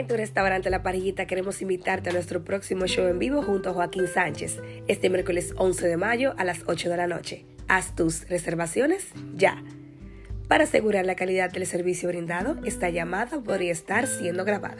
En tu restaurante La Parrillita queremos invitarte a nuestro próximo show en vivo junto a Joaquín Sánchez, este miércoles 11 de mayo a las 8 de la noche. Haz tus reservaciones ya. Para asegurar la calidad del servicio brindado, esta llamada podría estar siendo grabada.